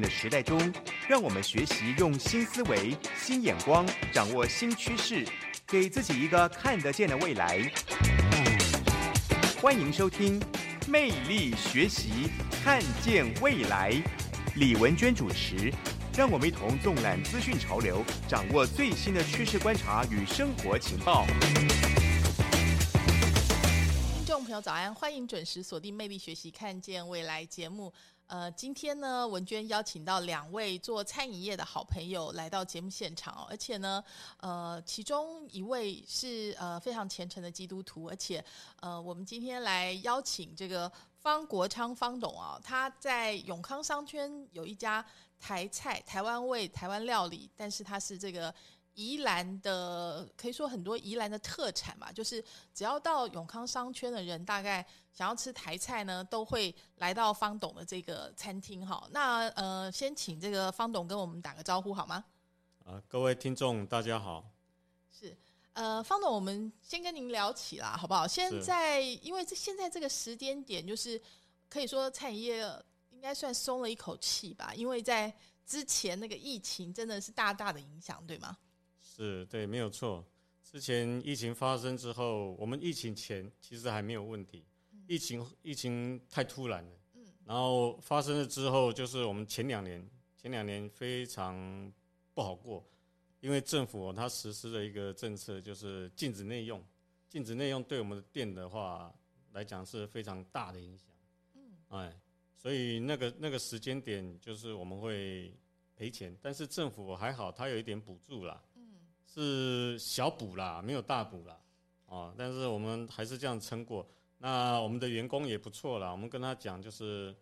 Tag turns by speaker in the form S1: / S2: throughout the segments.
S1: 的时代中，让我们学习用新思维、新眼光，掌握新趋势，给自己一个看得见的未来。欢迎收听《魅力学习，看见未来》，李文娟主持。让我们一同纵览资讯潮流，掌握最新的趋势观察与生活情报。
S2: 听众朋友早安，欢迎准时锁定《魅力学习，看见未来》节目。呃，今天呢，文娟邀请到两位做餐饮业的好朋友来到节目现场哦，而且呢，呃，其中一位是呃非常虔诚的基督徒，而且呃，我们今天来邀请这个方国昌方董啊，他在永康商圈有一家台菜台湾味台湾料理，但是他是这个。宜兰的可以说很多宜兰的特产嘛，就是只要到永康商圈的人，大概想要吃台菜呢，都会来到方董的这个餐厅哈。那呃，先请这个方董跟我们打个招呼好吗？
S3: 啊，各位听众大家好。
S2: 是，呃，方董，我们先跟您聊起啦，好不好？现在因为这现在这个时间点，就是可以说餐饮业应该算松了一口气吧，因为在之前那个疫情真的是大大的影响，对吗？
S3: 是对，没有错。之前疫情发生之后，我们疫情前其实还没有问题。疫情疫情太突然了，嗯，然后发生了之后，就是我们前两年前两年非常不好过，因为政府它实施了一个政策，就是禁止内用。禁止内用对我们的店的话来讲是非常大的影响，嗯，哎，所以那个那个时间点就是我们会赔钱，但是政府还好，它有一点补助啦。是小补啦，没有大补啦，哦，但是我们还是这样撑过。那我们的员工也不错啦，我们跟他讲就是，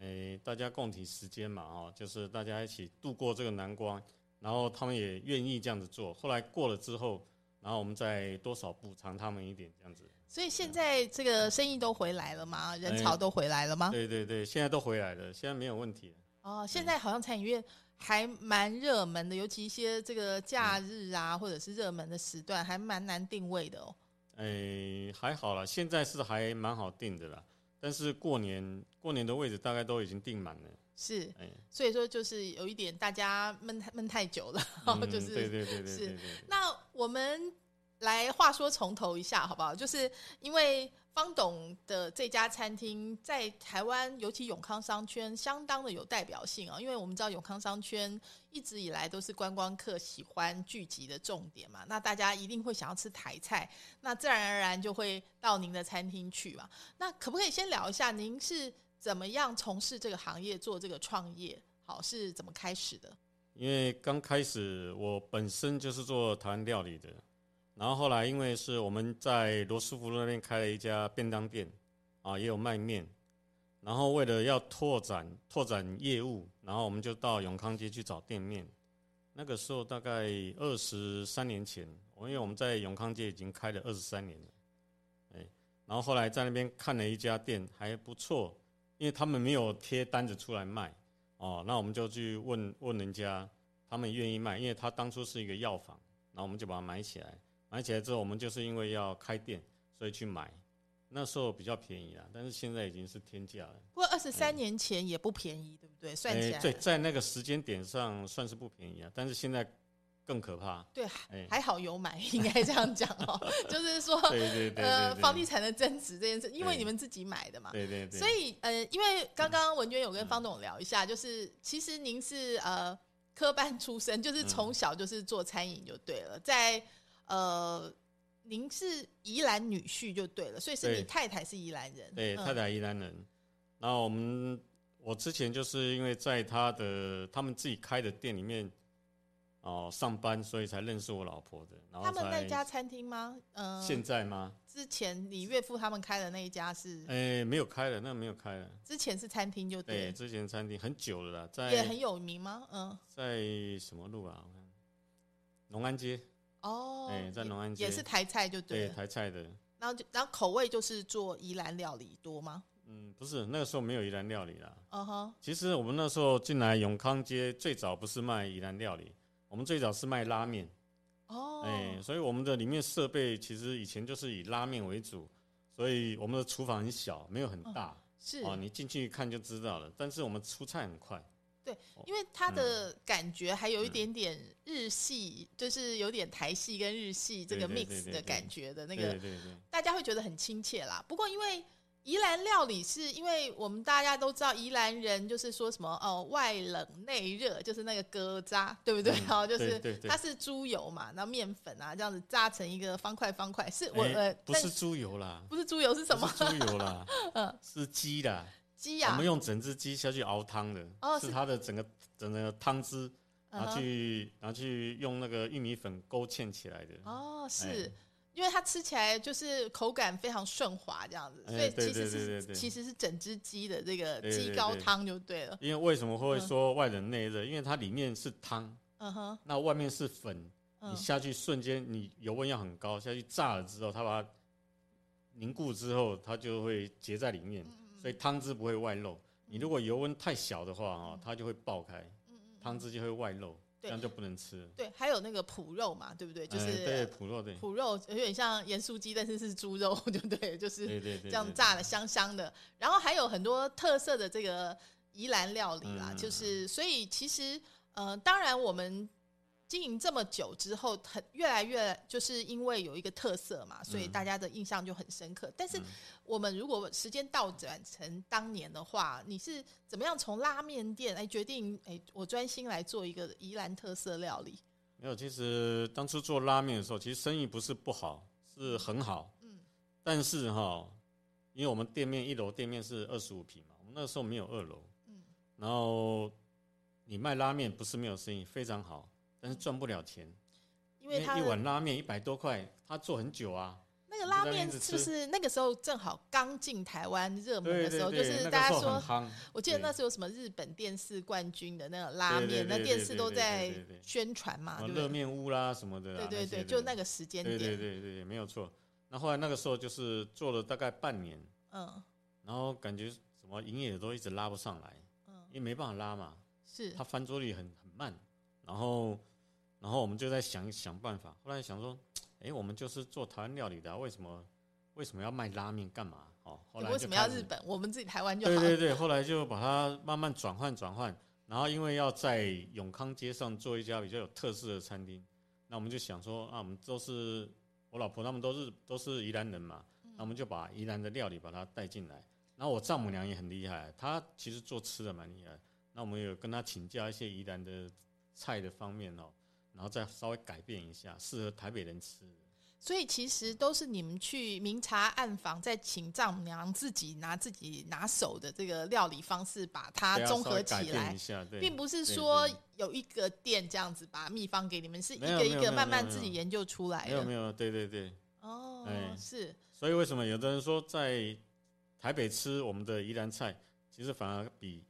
S3: 诶，大家共体时间嘛，哦，就是大家一起度过这个难关，然后他们也愿意这样子做。后来过了之后，然后我们再多少补偿他们一点这样子。
S2: 所以现在这个生意都回来了吗？人潮都回来了吗？
S3: 对对对，现在都回来了，现在没有问题。
S2: 哦，现在好像餐饮业。还蛮热门的，尤其一些这个假日啊，或者是热门的时段，还蛮难定位的哦。
S3: 哎，还好了，现在是还蛮好定的啦。但是过年过年的位置大概都已经定满了。
S2: 是，哎，所以说就是有一点大家闷闷太久了，就是
S3: 对对对对是。
S2: 那我们来话说从头一下好不好？就是因为。方董的这家餐厅在台湾，尤其永康商圈，相当的有代表性啊。因为我们知道永康商圈一直以来都是观光客喜欢聚集的重点嘛，那大家一定会想要吃台菜，那自然而然就会到您的餐厅去嘛。那可不可以先聊一下，您是怎么样从事这个行业，做这个创业？好，是怎么开始的？
S3: 因为刚开始我本身就是做台湾料理的。然后后来，因为是我们在罗斯福那边开了一家便当店，啊，也有卖面。然后为了要拓展拓展业务，然后我们就到永康街去找店面。那个时候大概二十三年前，因为我们在永康街已经开了二十三年了，哎，然后后来在那边看了一家店还不错，因为他们没有贴单子出来卖，哦，那我们就去问问人家，他们愿意卖，因为他当初是一个药房，然后我们就把它买起来。买起来之后，我们就是因为要开店，所以去买。那时候比较便宜啊，但是现在已经是天价了。
S2: 不过二十三年前也不便宜，对不对？算起来，
S3: 对，在那个时间点上算是不便宜啊。但是现在更可怕。
S2: 对，还好有买，应该这样讲哦。就是说，
S3: 对对对，
S2: 呃，房地产的增值这件事，因为你们自己买的嘛。
S3: 对对对。
S2: 所以呃，因为刚刚文娟有跟方总聊一下，就是其实您是呃科班出身，就是从小就是做餐饮就对了，在。呃，您是宜兰女婿就对了，所以是你太太是宜兰人。
S3: 对，太太宜兰人。然后我们，我之前就是因为在他的他们自己开的店里面，哦上班，所以才认识我老婆的。然后
S2: 他们那
S3: 才
S2: 家餐厅吗？嗯、
S3: 现在吗？
S2: 之前你岳父他们开的那一家是，
S3: 哎，没有开了，那个没有开了。
S2: 之前是餐厅就
S3: 对，
S2: 对，
S3: 之前餐厅很久了啦，在
S2: 也很有名吗？嗯，
S3: 在什么路啊？我看农安街，
S2: 哦，
S3: 哎在农安街
S2: 也是台菜就对
S3: 对，台菜的。
S2: 然后就然后口味就是做宜兰料理多吗？
S3: 嗯，不是那个时候没有宜兰料理啦。
S2: 嗯哼，
S3: 其实我们那时候进来永康街，最早不是卖宜兰料理，我们最早是卖拉面。
S2: 哦，
S3: 哎、所以我们的里面设备其实以前就是以拉面为主，所以我们的厨房很小，没有很大。
S2: 是
S3: 哦，你进去看就知道了。但是我们出菜很快。
S2: 因为它
S3: 嗯
S2: 的感觉还有一点点日系，就是有点台系跟日系这个
S3: 对对
S2: mix
S3: 对对对
S2: 的感觉的那
S3: 对
S2: 个，
S3: 对对，
S2: 大家会觉得很亲切啦。不过因为宜兰料理是因为我们大家都知道宜兰人就是说什么哦外冷内热，就是那个疙渣，对不对？
S3: 嗯
S2: 然后就是
S3: 对对对
S2: 它是猪油嘛，然后面粉啊这样子炸成一个方块方块，是我
S3: 哎
S2: 呃但
S3: 不是猪油啦，
S2: 不是猪油是什么
S3: 猪油啦，
S2: 嗯
S3: 是鸡啦。
S2: 鸡啊呀、
S3: 我们用整只鸡下去熬汤的，
S2: 哦是。
S3: 是它的整个整个汤汁拿去拿去用那个玉米粉勾芡起来的。
S2: 哦，是、
S3: 哎。
S2: 因为它吃起来就是口感非常顺滑这样子，
S3: 哎
S2: 所以其实是其实是整只鸡的这个鸡高汤就对了。
S3: 因为为什么会说外冷内热？因为它里面是汤，
S2: 嗯哼，
S3: 那外面是粉，
S2: 嗯
S3: 你下去瞬间，你油温要很高，下去炸了之后，它把它凝固之后，它就会结在里面，
S2: 嗯
S3: 所以汤汁不会外漏。你如果油温太小的话，哦，它就会爆开，
S2: 嗯
S3: 汤汁就会外漏，这
S2: 对
S3: 样就不能吃了。
S2: 对，还有那个脯肉嘛，对不对？就
S3: 哎
S2: 是、
S3: 对脯肉对，
S2: 脯肉有点像盐酥鸡，但是是猪肉，对不对？就是这样炸的香香的。然后还有很多特色的这个宜兰料理啦，
S3: 嗯
S2: 就是所以其实呃，当然我们经营这么久之后，很越来越就是因为有一个特色嘛，所以
S3: 嗯
S2: 大家的印象就很深刻。但是
S3: 嗯
S2: 我们如果时间倒转成当年的话，你是怎么样从拉面店哎决定哎我专心来做一个宜兰特色料理？
S3: 没有，其实当初做拉面的时候，其实生意不是不好，是很好。
S2: 嗯
S3: 但是哈，因为我们店面一楼店面是二十五平嘛，我们那时候没有二楼。
S2: 嗯
S3: 然后你卖拉面不是没有生意，非常好，但是赚不了钱，因
S2: 因为他
S3: 一碗拉面一百多块，他做很久啊。
S2: 那个拉面是不是那个时候正好刚进台湾热门的时候？就是大家说。我记得那时候有什么日本电视冠军的那个拉面，那电视都在宣传嘛？
S3: 热面屋啦什么的，
S2: 对对对，就那个时间
S3: 对对，对对，没有错。那后来那个时候就是做了大概半年，
S2: 嗯
S3: 然后感觉什么营业额都一直拉不上来，
S2: 嗯，
S3: 因为没办法拉嘛，
S2: 是
S3: 它翻桌率很很慢，然后然后我们就在想想办法，后来想说，哎，我们就是做台湾料理的啊、为什么为什么要卖拉面干嘛？哦，后来
S2: 为什么要日？本？我们自己台湾就好了。
S3: 对对对，后来就把它慢慢转换转换，然后因为要在永康街上做一家比较有特色的餐厅，那我们就想说啊，我们都是我老婆他们都是都是宜兰人嘛，
S2: 嗯
S3: 那我们就把宜兰的料理把它带进来。然后我丈母娘也很厉害，她其实做吃的蛮厉害。那我们有跟她请教一些宜兰的菜的方面哦，然后再稍微改变一下，适合台北人吃。
S2: 所以其实都是你们去明察暗访，再请丈母娘自己拿自己拿手的这个料理方式，把它综合起来并不是
S3: 对
S2: 说有一个店这样子把秘方给你们，是一个一个慢慢自己研究出来的。
S3: 没有没有，对对对。
S2: 哦，
S3: 哎
S2: 是
S3: 所以为什么有的人说在台北吃我们的宜兰菜，其实反而比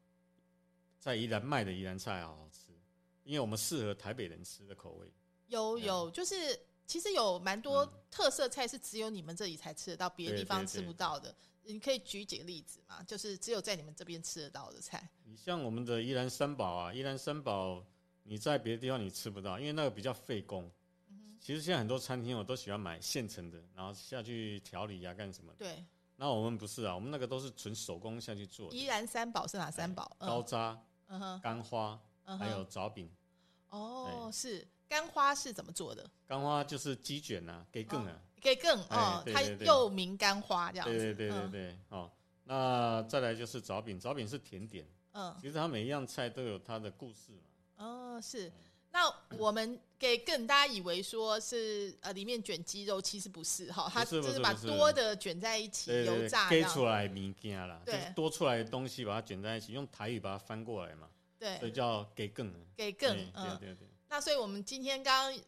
S3: 在宜兰卖的宜兰菜好好吃，因为我们适合台北人吃的口味。
S2: 有有，就是其实有蛮多
S3: 嗯
S2: 特色菜是只有你们这里才吃得到，别的地方吃不到的。你可以举几个例子嘛？就是只有在你们这边吃得到的菜。
S3: 你像我们的宜兰三宝啊，宜兰三宝你在别的地方你吃不到，因为那个比较费工。
S2: 嗯
S3: 其实现在很多餐厅我都喜欢买现成的，然后下去调理啊干什么的。
S2: 对，
S3: 那我们不是啊，我们那个都是纯手工下去做的。
S2: 宜兰三宝是哪三宝？
S3: 哎高
S2: 嗯
S3: 渣、
S2: 嗯哼，
S3: 干花，
S2: 嗯
S3: 还有
S2: 哼，
S3: 枣饼。
S2: 哦，是干花是怎么做的？
S3: 干花就是鸡卷啊，给更啊。
S2: 可以更
S3: 哎
S2: 哦，它
S3: 对对对
S2: 又名干花这样子。
S3: 对对对对
S2: 嗯
S3: 对，哦，那再来就是枣饼，枣饼是甜点，
S2: 嗯，
S3: 其实它每一样菜都有它的故事嘛。
S2: 哦，是。那我们给更大家以为说是呃里面卷鸡肉，其实不是哈，它
S3: 不是
S2: 就是把
S3: 不是
S2: 多的卷在一起油
S3: 对对
S2: 炸这样。
S3: 对给出来物件啦，就
S2: 对
S3: 是多出来的东西把它卷在一起，用台语把它翻过来嘛，所以，叫给更。
S2: 给更
S3: 对对
S2: 嗯。
S3: 对对，
S2: 那所以我们今天刚刚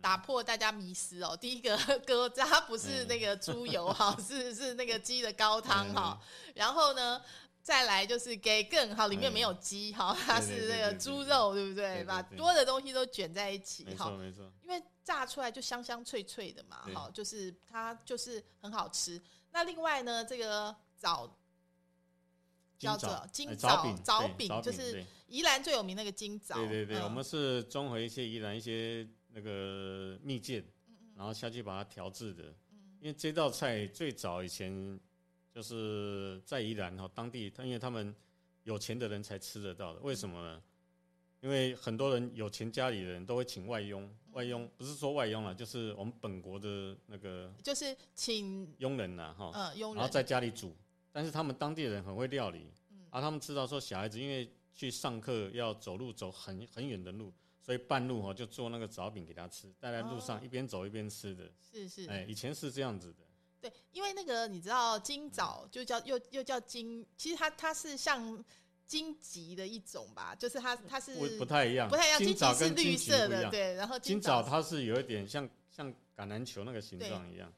S2: 打破大家迷思哦，第一个歌它不是那个猪油哈，是是那个鸡的高汤哈。然后呢，再来就是给更好，里面没有鸡哈，它是那个猪肉，对不对？把多的东西都卷在一起，
S3: 没错没错。
S2: 因为炸出来就香香脆脆的嘛，哈，就是它就是很好吃。那另外呢，这个枣。叫做金枣枣饼，就是宜兰最有名那个金枣。
S3: 对对对，我们是综合一些宜兰一些那个蜜饯，然后下去把它调制的。因为这道菜最早以前就是在宜兰哈当地，他因为他们有钱的人才吃得到的。为什么呢？因为很多人有钱家里人都会请外佣，外佣不是说外佣了，就是我们本国的那个，
S2: 就是请
S3: 佣人呐哈，
S2: 嗯，佣人，
S3: 然后在家里煮。但是他们当地人很会料理，啊，他们知道说小孩子因为去上课要走路走很很远的路，所以半路哈就做那个枣饼给他吃，带在路上一边走一边吃的。
S2: 是是，
S3: 哎，以前是这样子的。
S2: 对，因为那个你知道金枣就叫又又叫金，其实它它是像金桔的一种吧，就是它它是
S3: 不太一样，
S2: 不太一样。
S3: 金
S2: 枣是绿色的，对，然后
S3: 金枣它是有一点像像橄榄球那个形状一样，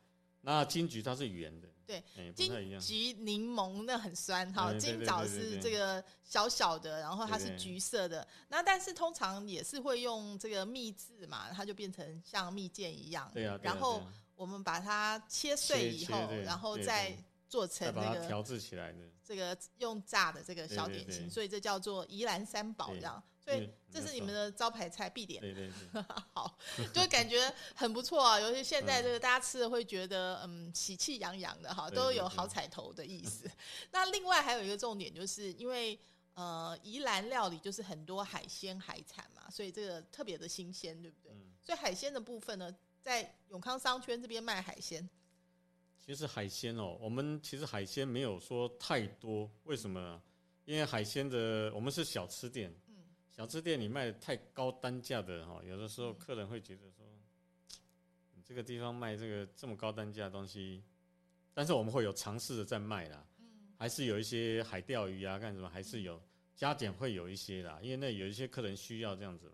S3: 那金桔它是圆的。
S2: 对，金桔柠檬那很酸哈，金枣是这个小小的，然后它是橘色的。那但是通常也是会用这个蜜制嘛，它就变成像蜜饯一样。
S3: 对啊。
S2: 然后我们把它切碎以后，然后再做成那个
S3: 调制起来的
S2: 这个用炸的这个小点心，所以这叫做宜兰三宝这样。对，这是你们的招牌菜必点。
S3: 对对对，
S2: 好，就感觉很不错啊。尤其现在这个大家吃的会觉得，嗯，喜气洋洋的哈，都有好彩头的意思。那另外还有一个重点，就是因为呃，宜兰料理就是很多海鲜海产嘛，所以这个特别的新鲜，对不对？所以海鲜的部分呢，在永康商圈这边卖海鲜。
S3: 其实海鲜哦，我们其实海鲜没有说太多，为什么？因为海鲜的我们是小吃店。小吃店你卖的太高单价的哈，有的时候客人会觉得说，你这个地方卖这个这么高单价的东西，但是我们会有尝试的在卖啦，还是有一些海钓鱼啊干什么，还是有加减会有一些啦，因为那有一些客人需要这样子，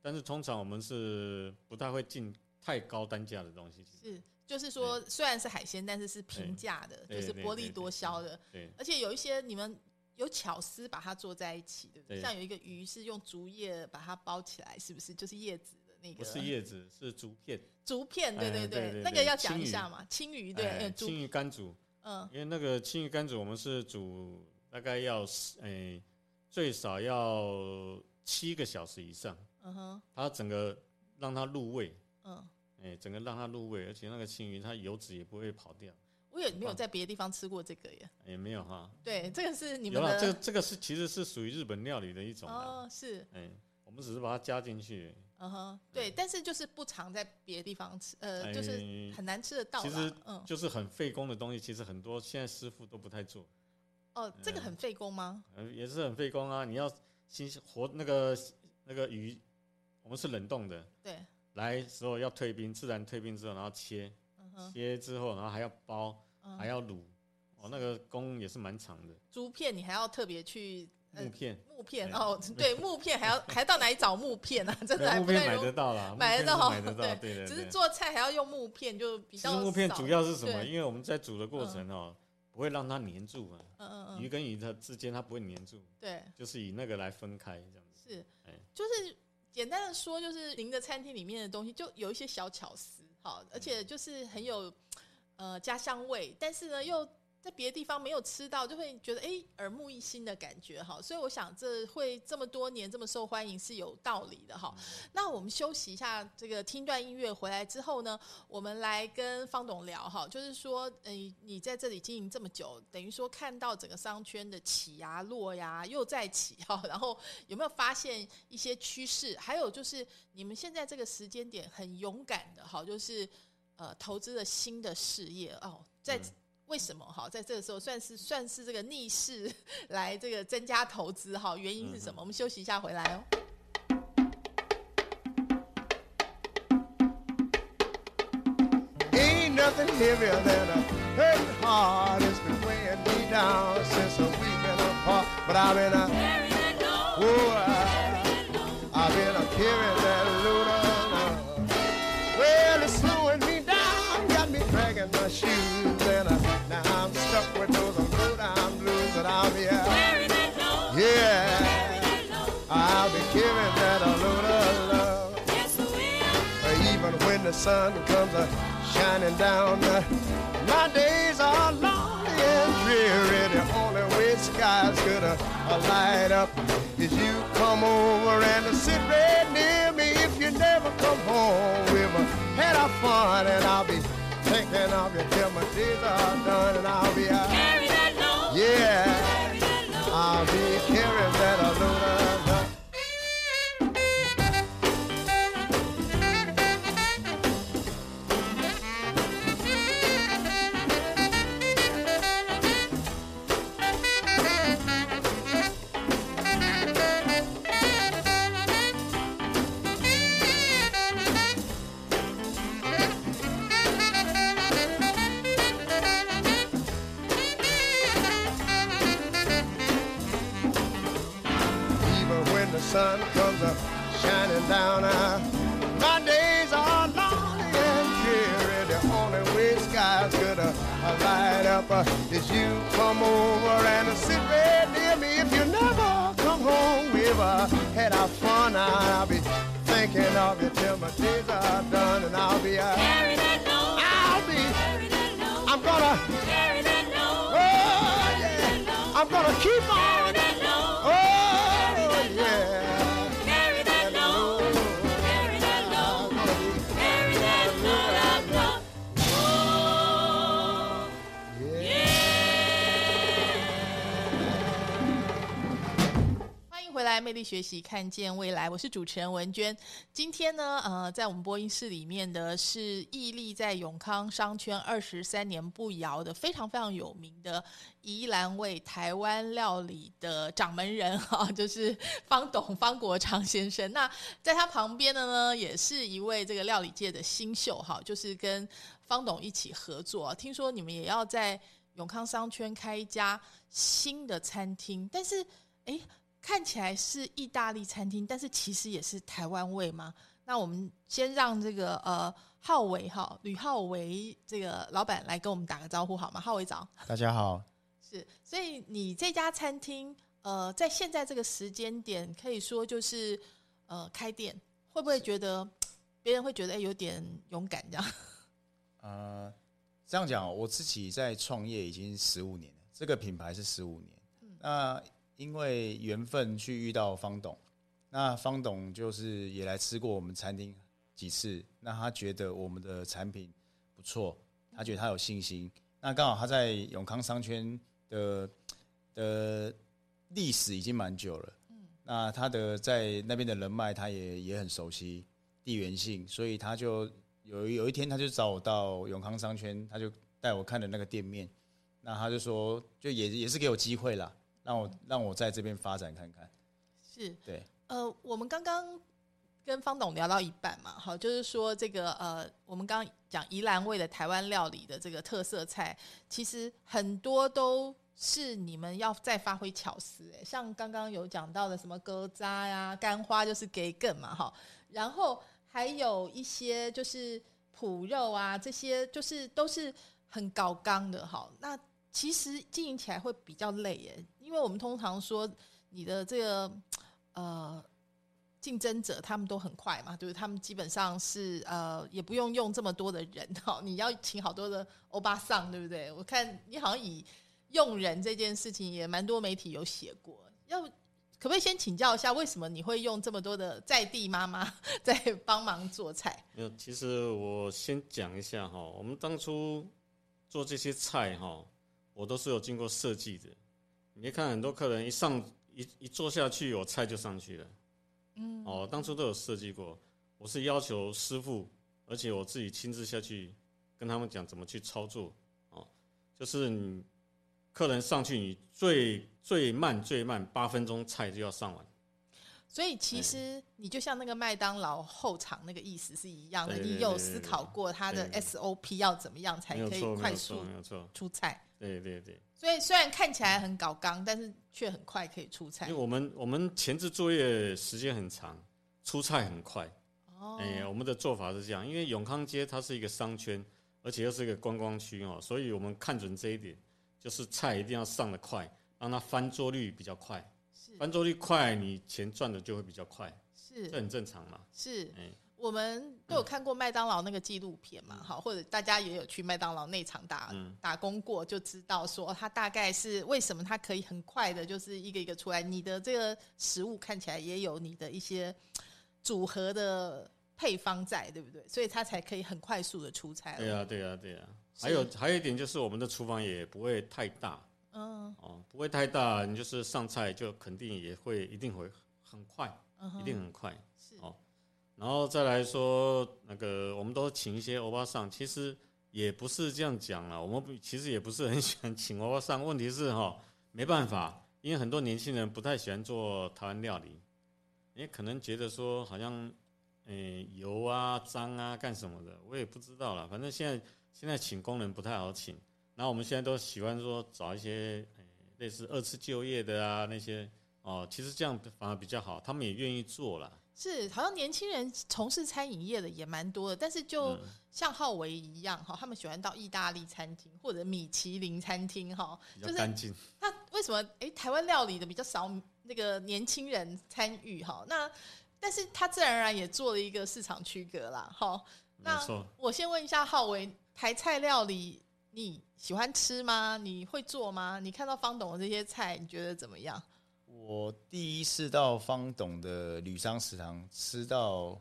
S3: 但是通常我们是不太会进太高单价的东西。
S2: 是，就是说虽然是海鲜，但是是平价的，就是薄利多销的，
S3: 对，
S2: 而且有一些你们。有巧思把它做在一起，对不对？像有一个鱼是用竹叶把它包起来，是不是？就是叶子的那个。
S3: 不是叶子，是竹片。
S2: 竹片，对对对，那个要讲一下嘛。青鱼，对，
S3: 青鱼干煮。嗯。因为那个青鱼干煮，我们是煮大概要诶最少要七个小时以上。嗯哼。它整个让它入味。嗯。哎，整个让它入味，而且那个青鱼它油脂也不会跑掉。
S2: 我也没有在别的地方吃过这个耶，
S3: 也没有哈。
S2: 对，这个是你们的。
S3: 这个这个是其实是属于日本料理的一种
S2: 哦，是。
S3: 哎，我们只是把它加进去。
S2: 嗯哼，对，但是就是不常在别的地方吃，呃，就是很难吃得到。
S3: 其实，嗯，就是很费工的东西，其实很多现在师傅都不太做。
S2: 哦，这个很费工吗？
S3: 嗯，也是很费工啊！你要新鲜活那个那个鱼，我们是冷冻的。
S2: 对。
S3: 来时候要退冰，自然退冰之后，然后切，切之后，然后还要包。还要卤，哦，那个工也是蛮长的。
S2: 竹片你还要特别去
S3: 木片，
S2: 木片哦，对，木片还要 还到哪里找木片啊？真的
S3: 木片买得到啦，
S2: 买得到，
S3: 买得到，对对。
S2: 只是做菜还要用木片，就比较。
S3: 木片主要是什么？因为我们在煮的过程哦，不会让它粘住啊。嗯嗯嗯。鱼跟鱼它之间它不会粘住。
S2: 对。
S3: 就是以那个来分开这样子。
S2: 是，哎，就是简单的说，就是您的餐厅里面的东西就有一些小巧思，好，而且就是很有。呃，家乡味，但是呢，又在别的地方没有吃到，就会觉得哎，耳目一新的感觉哈。所以我想，这会这么多年这么受欢迎是有道理的哈。那我们休息一下，这个听段音乐回来之后呢，我们来跟方董聊哈。就是说，嗯，你在这里经营这么久，等于说看到整个商圈的起呀、落呀，又再起哈。然后有没有发现一些趋势？还有就是你们现在这个时间点很勇敢的哈，就是。呃，投资了新的事业哦，在为什么哈，在这个时候算是算是这个逆势 来这个增加投资哈，原因是什么？我们休息一下回来哦。
S4: shoes.
S5: And I,
S4: now I'm stuck with those blue down blues but I'm here. Yeah. yeah. I'll be
S5: giving that a load
S4: of love. Yes, we uh, Even when the sun comes a shining down, uh, my days are long and dreary. The only way skies could light up is you come over and sit right near me if you never come home. We've had our fun and I'll be thinking of you till my days are done, and I'll be
S5: out. Load.
S4: Yeah,
S5: Carry that load.
S2: I'll be carrying 习，看见未来。我是主持人文娟。今天呢，呃，在我们播音室里面的是屹立在永康商圈二十三年不摇的非常非常有名的宜兰味台湾料理的掌门人哈、就是方董方国昌先生。那在他旁边的呢，也是一位这个料理界的新秀哈、就是跟方董一起合作。听说你们也要在永康商圈开一家新的餐厅，但是诶，看起来是意大利餐厅，但是其实也是台湾味吗？那我们先让这个呃浩维哈吕浩维这个老板来跟我们打个招呼好吗？浩维早，
S6: 大家好，
S2: 是，所以你这家餐厅呃在现在这个时间点，可以说就是呃开店，会不会觉得别人会觉得哎有点勇敢这样？
S6: 呃，这样讲，我自己在创业已经十五年了，这个品牌是十五年。那因为缘分去遇到方董，那方董就是也来吃过我们餐厅几次，那他觉得我们的产品不错，他觉得他有信心。那刚好他在永康商圈的的历史已经蛮久了，那他的在那边的人脉他也也很熟悉地缘性，所以他就有有一天他就找我到永康商圈，他就带我看了那个店面，那他就说就也也是给我机会啦，让我让我在这边发展看看，
S2: 是，
S6: 对。
S2: 呃，我们刚刚跟方董聊到一半嘛，好，就是说这个呃，我们刚刚讲宜兰味的台湾料理的这个特色菜，其实很多都是你们要再发挥巧思，哎，像刚刚有讲到的什么鸽渣呀、干花，就是给梗嘛，哈，然后还有一些就是脯肉啊，这些就是都是很搞刚的，哈，那其实经营起来会比较累耶，因为我们通常说你的这个呃竞争者他们都很快嘛，对不对？他们基本上是呃也不用用这么多的人哈，你要请好多的欧巴桑，对不对？我看你好像以用人这件事情也蛮多媒体有写过，要可不可以先请教一下，为什么你会用这么多的在地妈妈在帮忙做菜？
S3: 没有，其实我先讲一下哈，我们当初做这些菜哈，我都是有经过设计的。你看很多客人一上一一坐下去，我菜就上去了。嗯，哦，当初都有设计过。我是要求师傅，而且我自己亲自下去跟他们讲怎么去操作。哦，就是你客人上去，你最最慢最慢八分钟菜就要上完。
S2: 所以其实你就像那个麦当劳后场那个意思是一样的，你有思考过它的 SOP 要怎么样才可以快速。出菜。
S3: 对对对。
S2: 所以虽然看起来很搞刚，但是却很快可以出菜
S3: 因为。我们我们前置作业时间很长，出菜很快。
S2: 哦，
S3: 哎、我们的做法是这样，因为永康街它是一个商圈，而且又是一个观光区哦，所以我们看准这一点，就是菜一定要上的快，让它翻桌率比较快。翻桌率快，你钱赚的就会比较快，
S2: 是
S3: 这很正常嘛。
S2: 是
S3: 哎，
S2: 我们都有看过麦当劳那个纪录片嘛，好，或者大家也有去麦当劳内场打、
S3: 嗯
S2: 打工过，就知道说它大概是为什么它可以很快的，就是一个一个出来。你的这个食物看起来也有你的一些组合的配方在，对不对？所以它才可以很快速的出菜。
S3: 对呀、，对呀、对呀、还有还有一点就是，我们的厨房也不会太大
S2: 嗯
S3: 哦，不会太大，你就是上菜就肯定也会一定会很快，
S2: 嗯，
S3: 一定很快。然后再来说那个，我们都请一些欧巴桑，其实也不是这样讲啦。我们不其实也不是很喜欢请欧巴桑，问题是哈、没办法，因为很多年轻人不太喜欢做台湾料理，也可能觉得说好像，诶、油啊、脏啊干什么的，我也不知道啦。反正现在现在请工人不太好请，然后我们现在都喜欢说找一些、类似二次就业的啊那些哦，其实这样反而比较好，他们也愿意做啦。
S2: 是，好像年轻人从事餐饮业的也蛮多的，但是就
S3: 嗯
S2: 像浩维一样哈，他们喜欢到意大利餐厅或者米其林餐厅哈，
S3: 比
S2: 就是
S3: 较干净。
S2: 那为什么诶台湾料理的比较少那个年轻人参与哈？那但是他自然而然也做了一个市场区隔啦。哈，那我先问一下浩维，台菜料理你喜欢吃吗？你会做吗？你看到方董的这些菜，你觉得怎么样？
S6: 我第一次到方董的旅商食堂吃到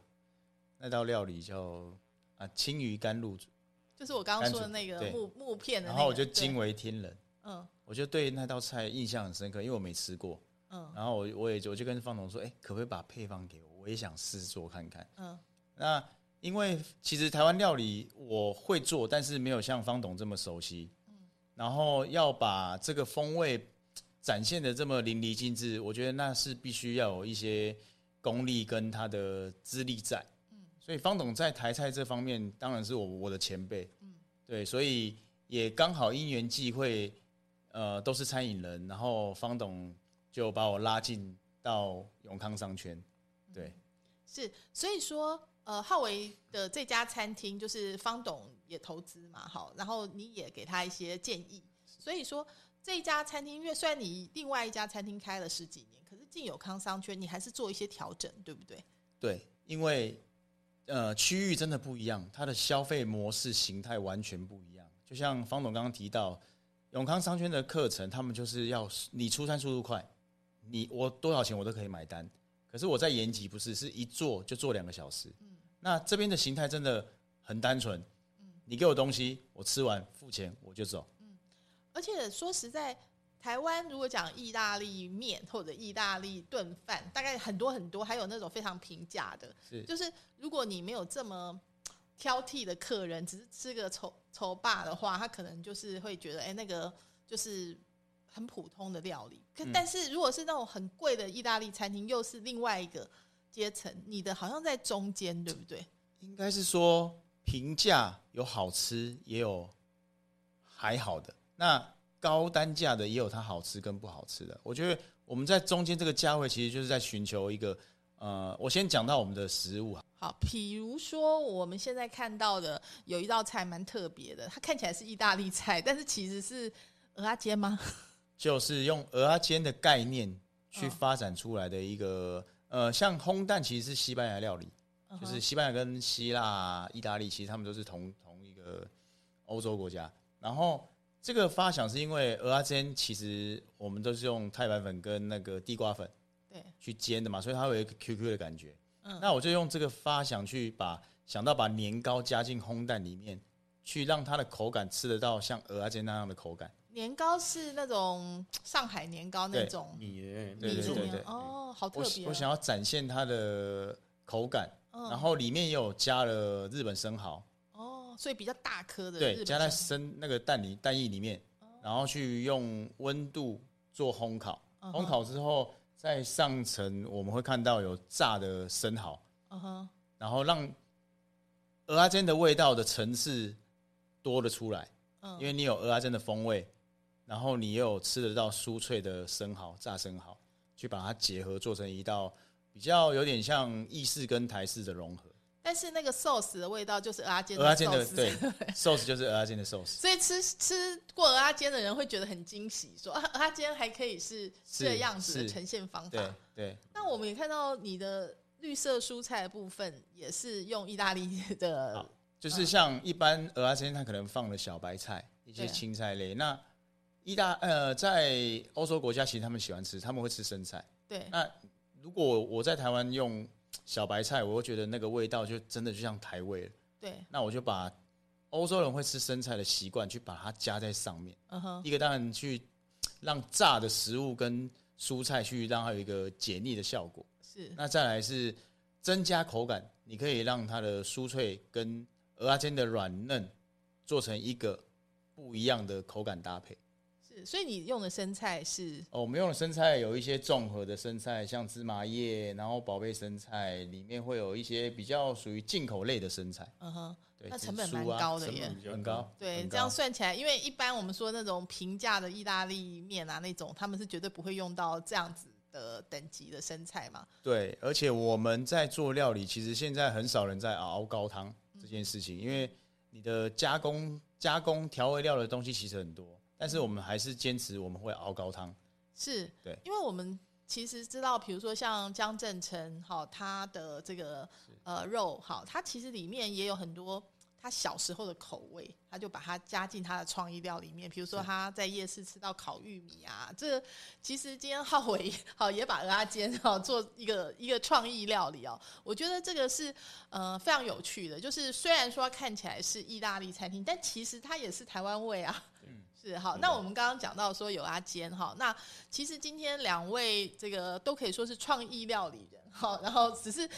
S6: 那道料理叫啊青鱼甘露煮，
S2: 就是我刚刚说的那个木木片的、那个，
S6: 然后我就
S2: 对
S6: 惊为天人，
S2: 嗯
S6: 我就对那道菜印象很深刻，因为我没吃过。
S2: 嗯
S6: 然后我我也我就跟方董说，哎、可不可以把配方给我？我也想试做看看。
S2: 嗯
S6: 那因为其实台湾料理我会做，但是没有像方董这么熟悉。嗯然后要把这个风味展现的这么淋漓尽致，我觉得那是必须要有一些功力跟他的资历在。所以方董在台菜这方面当然是我我的前辈。对，所以也刚好因缘际会，呃，都是餐饮人，然后方董就把我拉进到永康商圈。对。
S2: 是，所以说，呃，浩维的这家餐厅就是方董也投资嘛，好，然后你也给他一些建议，所以说这一家餐厅，因为虽然你另外一家餐厅开了十几年，可是进友康商圈，你还是做一些调整，对不对？
S6: 对，因为呃区域真的不一样，它的消费模式形态完全不一样。就像方总刚刚提到，永康商圈的课程，他们就是要你出餐速度快，你我多少钱我都可以买单。可是我在延吉不是，是一坐就坐两个小时。嗯那这边的形态真的很单纯，嗯你给我东西，我吃完付钱我就走。
S2: 而且说实在，台湾如果讲意大利面或者意大利炖饭，大概很多很多，还有那种非常平价的，
S6: 是
S2: 就是如果你没有这么挑剔的客人，只是吃个丑丑霸的话，他可能就是会觉得，哎、那个就是很普通的料理。可、
S6: 嗯
S2: 但是如果是那种很贵的意大利餐厅，又是另外一个阶层，你的好像在中间，对不对？
S6: 应该是说平价有好吃，也有还好的。那高单价的也有它好吃跟不好吃的。我觉得我们在中间这个价位，其实就是在寻求一个呃，我先讲到我们的食物啊，
S2: 好，比如说我们现在看到的有一道菜蛮特别的，它看起来是意大利菜，但是其实是鹅阿煎吗？
S6: 就是用鹅阿煎的概念去
S2: 嗯
S6: 发展出来的一个、呃，像烘蛋其实是西班牙料理，
S2: 嗯
S6: 就是西班牙跟希腊、意大利，其实他们都是同同一个欧洲国家。然后这个发想是因为鹅阿煎其实我们都是用太白粉跟那个地瓜粉
S2: 对，
S6: 去煎的嘛，所以它会有一个 QQ 的感觉。
S2: 嗯
S6: 那我就用这个发想去把想到把年糕加进烘蛋里面，去让它的口感吃得到像鹅阿煎那样的口感。
S2: 年糕是那种上海年糕那
S6: 对
S2: 种
S3: 米的
S6: 对
S2: 米制年
S6: 对对对
S2: 哦，好特
S6: 我
S2: 别哦。
S6: 我想要展现它的口感，
S2: 嗯
S6: 然后里面也有加了日本生蚝，
S2: 哦，所以比较大颗的
S6: 对，加在
S2: 生
S6: 生那个蛋里蛋液里面，然后去用温度做烘烤，烘烤之后在上层我们会看到有炸的生蚝，
S2: 嗯哼，
S6: 然后让鹅阿煎的味道的层次多了出来，
S2: 嗯，
S6: 因为你有鹅阿煎的风味，然后你又有吃得到酥脆的生蚝、炸生蚝，去把它结合做成一道比较有点像意式跟台式的融合。
S2: 但是那个 sauce 的味道就是鹅阿煎
S6: 鹅阿煎的
S2: sauce
S6: 对 sauce 就是鹅阿煎的 sauce，
S2: 所以吃吃过鹅阿煎的人会觉得很惊喜，说啊，鹅阿煎还可以是这样子的呈现方法。
S6: 对，
S2: 那我们也看到你的绿色蔬菜的部分也是用意大利的，
S6: 就是像一般鹅阿煎，它可能放了小白菜、一些青菜类。那意大呃，在欧洲国家，其实他们喜欢吃，他们会吃生菜。
S2: 对
S6: 那如果我在台湾用小白菜，我会觉得那个味道就真的就像台味了。
S2: 对，
S6: 那我就把欧洲人会吃生菜的习惯，去把它加在上面。
S2: 嗯哼，
S6: 一个当然去让炸的食物跟蔬菜去让它有一个解腻的效果。
S2: 是
S6: 那再来是增加口感，你可以让它的酥脆跟鹅阿煎的软嫩做成一个不一样的口感搭配。
S2: 是，所以你用的生菜是
S6: 哦，我们用的生菜有一些综合的生菜，像芝麻叶，然后宝贝生菜，里面会有一些比较属于进口类的生菜。
S2: 嗯哼，
S6: 对，
S2: 那成本蛮高的耶
S6: 很高。
S2: 对，这样算起来，因为一般我们说那种平价的意大利面啊，那种他们是绝对不会用到这样子的等级的生菜嘛。
S6: 对，而且我们在做料理，其实现在很少人在熬高汤这件事情，因为你的加工加工调味料的东西其实很多，但是我们还是坚持我们会熬高汤。
S2: 是，
S6: 对
S2: 因为我们其实知道，比如说像江正成，好，他的这个呃肉，哈，他其实里面也有很多他小时候的口味，他就把它加进他的创意料里面。比如说他在夜市吃到烤玉米啊，这其实今天浩伟好也把鹅阿煎哈做一个一个创意料理哦，我觉得这个是呃非常有趣的。就是虽然说看起来是意大利餐厅，但其实它也是台湾味啊。是好，那我们刚刚讲到说有阿坚哈，那其实今天两位这个都可以说是创意料理人哈，然后只是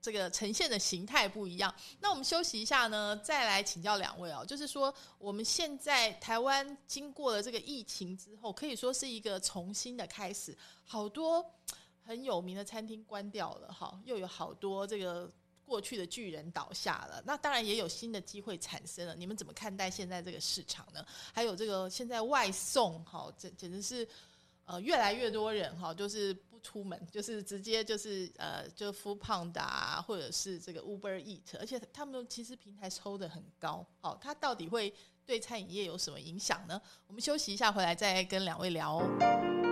S2: 这个呈现的形态不一样。那我们休息一下呢，再来请教两位哦，就是说我们现在台湾经过了这个疫情之后，可以说是一个重新的开始，好多很有名的餐厅关掉了哈，又有好多这个。过去的巨人倒下了，那当然也有新的机会产生了。你们怎么看待现在这个市场呢？还有这个现在外送，哈，简简直是呃越来越多人哈，就是不出门，就是直接就是呃就 f o o Pound 啊，或者是这个 Uber Eat，而且他们其实平台抽的很高，好，它到底会对餐饮业有什么影响呢？我们休息一下，回来再跟两位聊哦。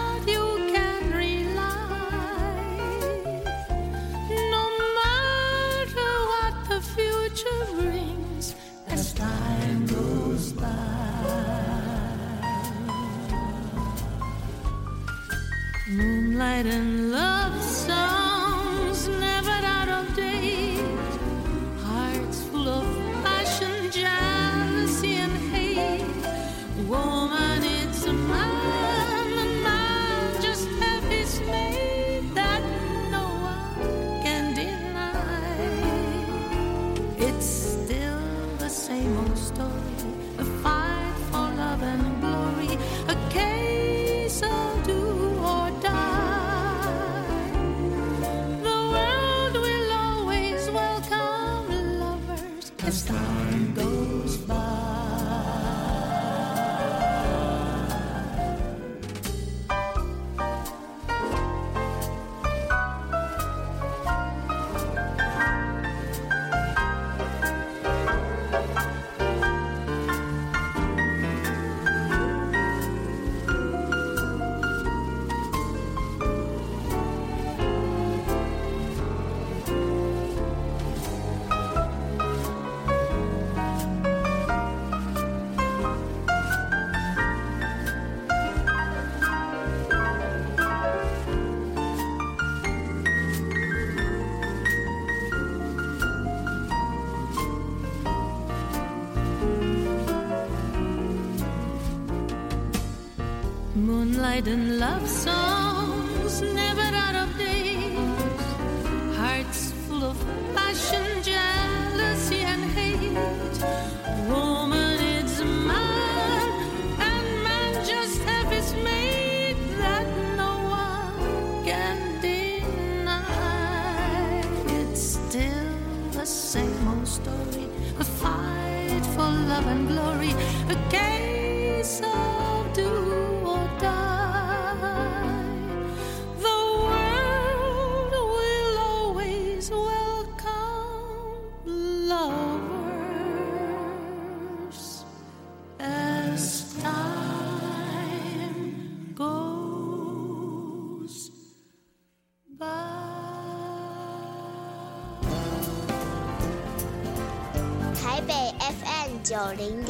S5: Moonlight and love love and glory, a case of do or die. The world will always welcome lovers as time goes by.
S7: 台北 FM 九零点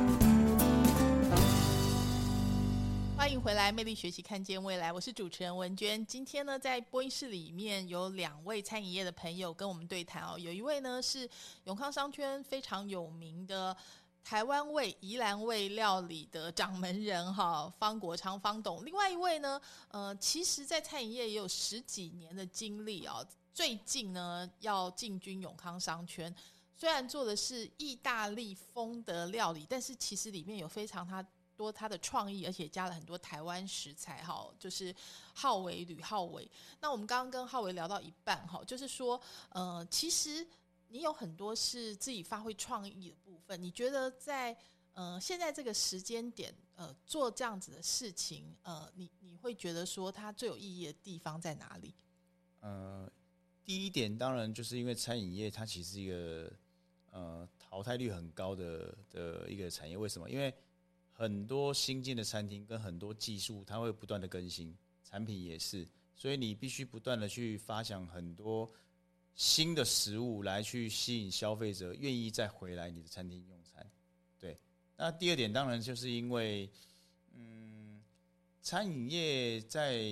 S2: 回来，魅力学习，看见未来。我是主持人文娟。今天呢，在播音室里面有两位餐饮业的朋友跟我们对谈哦。有一位呢是永康商圈非常有名的台湾味、宜兰味料理的掌门人哈，方国昌方董。另外一位呢，呃，其实在餐饮业也有十几年的经历哦。最近呢，要进军永康商圈。虽然做的是意大利风的料理，但是其实里面有非常他多他的创意，而且加了很多台湾食材哈，就是浩伟吕浩伟。那我们刚刚跟浩伟聊到一半哈，就是说，呃，其实你有很多是自己发挥创意的部分。你觉得在呃现在这个时间点，呃，做这样子的事情，呃，你你会觉得说它最有意义的地方在哪里？
S6: 呃，第一点当然就是因为餐饮业它其实是一个呃淘汰率很高的的一个产业。为什么？因为很多新进的餐厅跟很多技术，它会不断的更新，产品也是，所以你必须不断的去发想很多新的食物来去吸引消费者愿意再回来你的餐厅用餐。对，那第二点当然就是因为，嗯，餐饮业在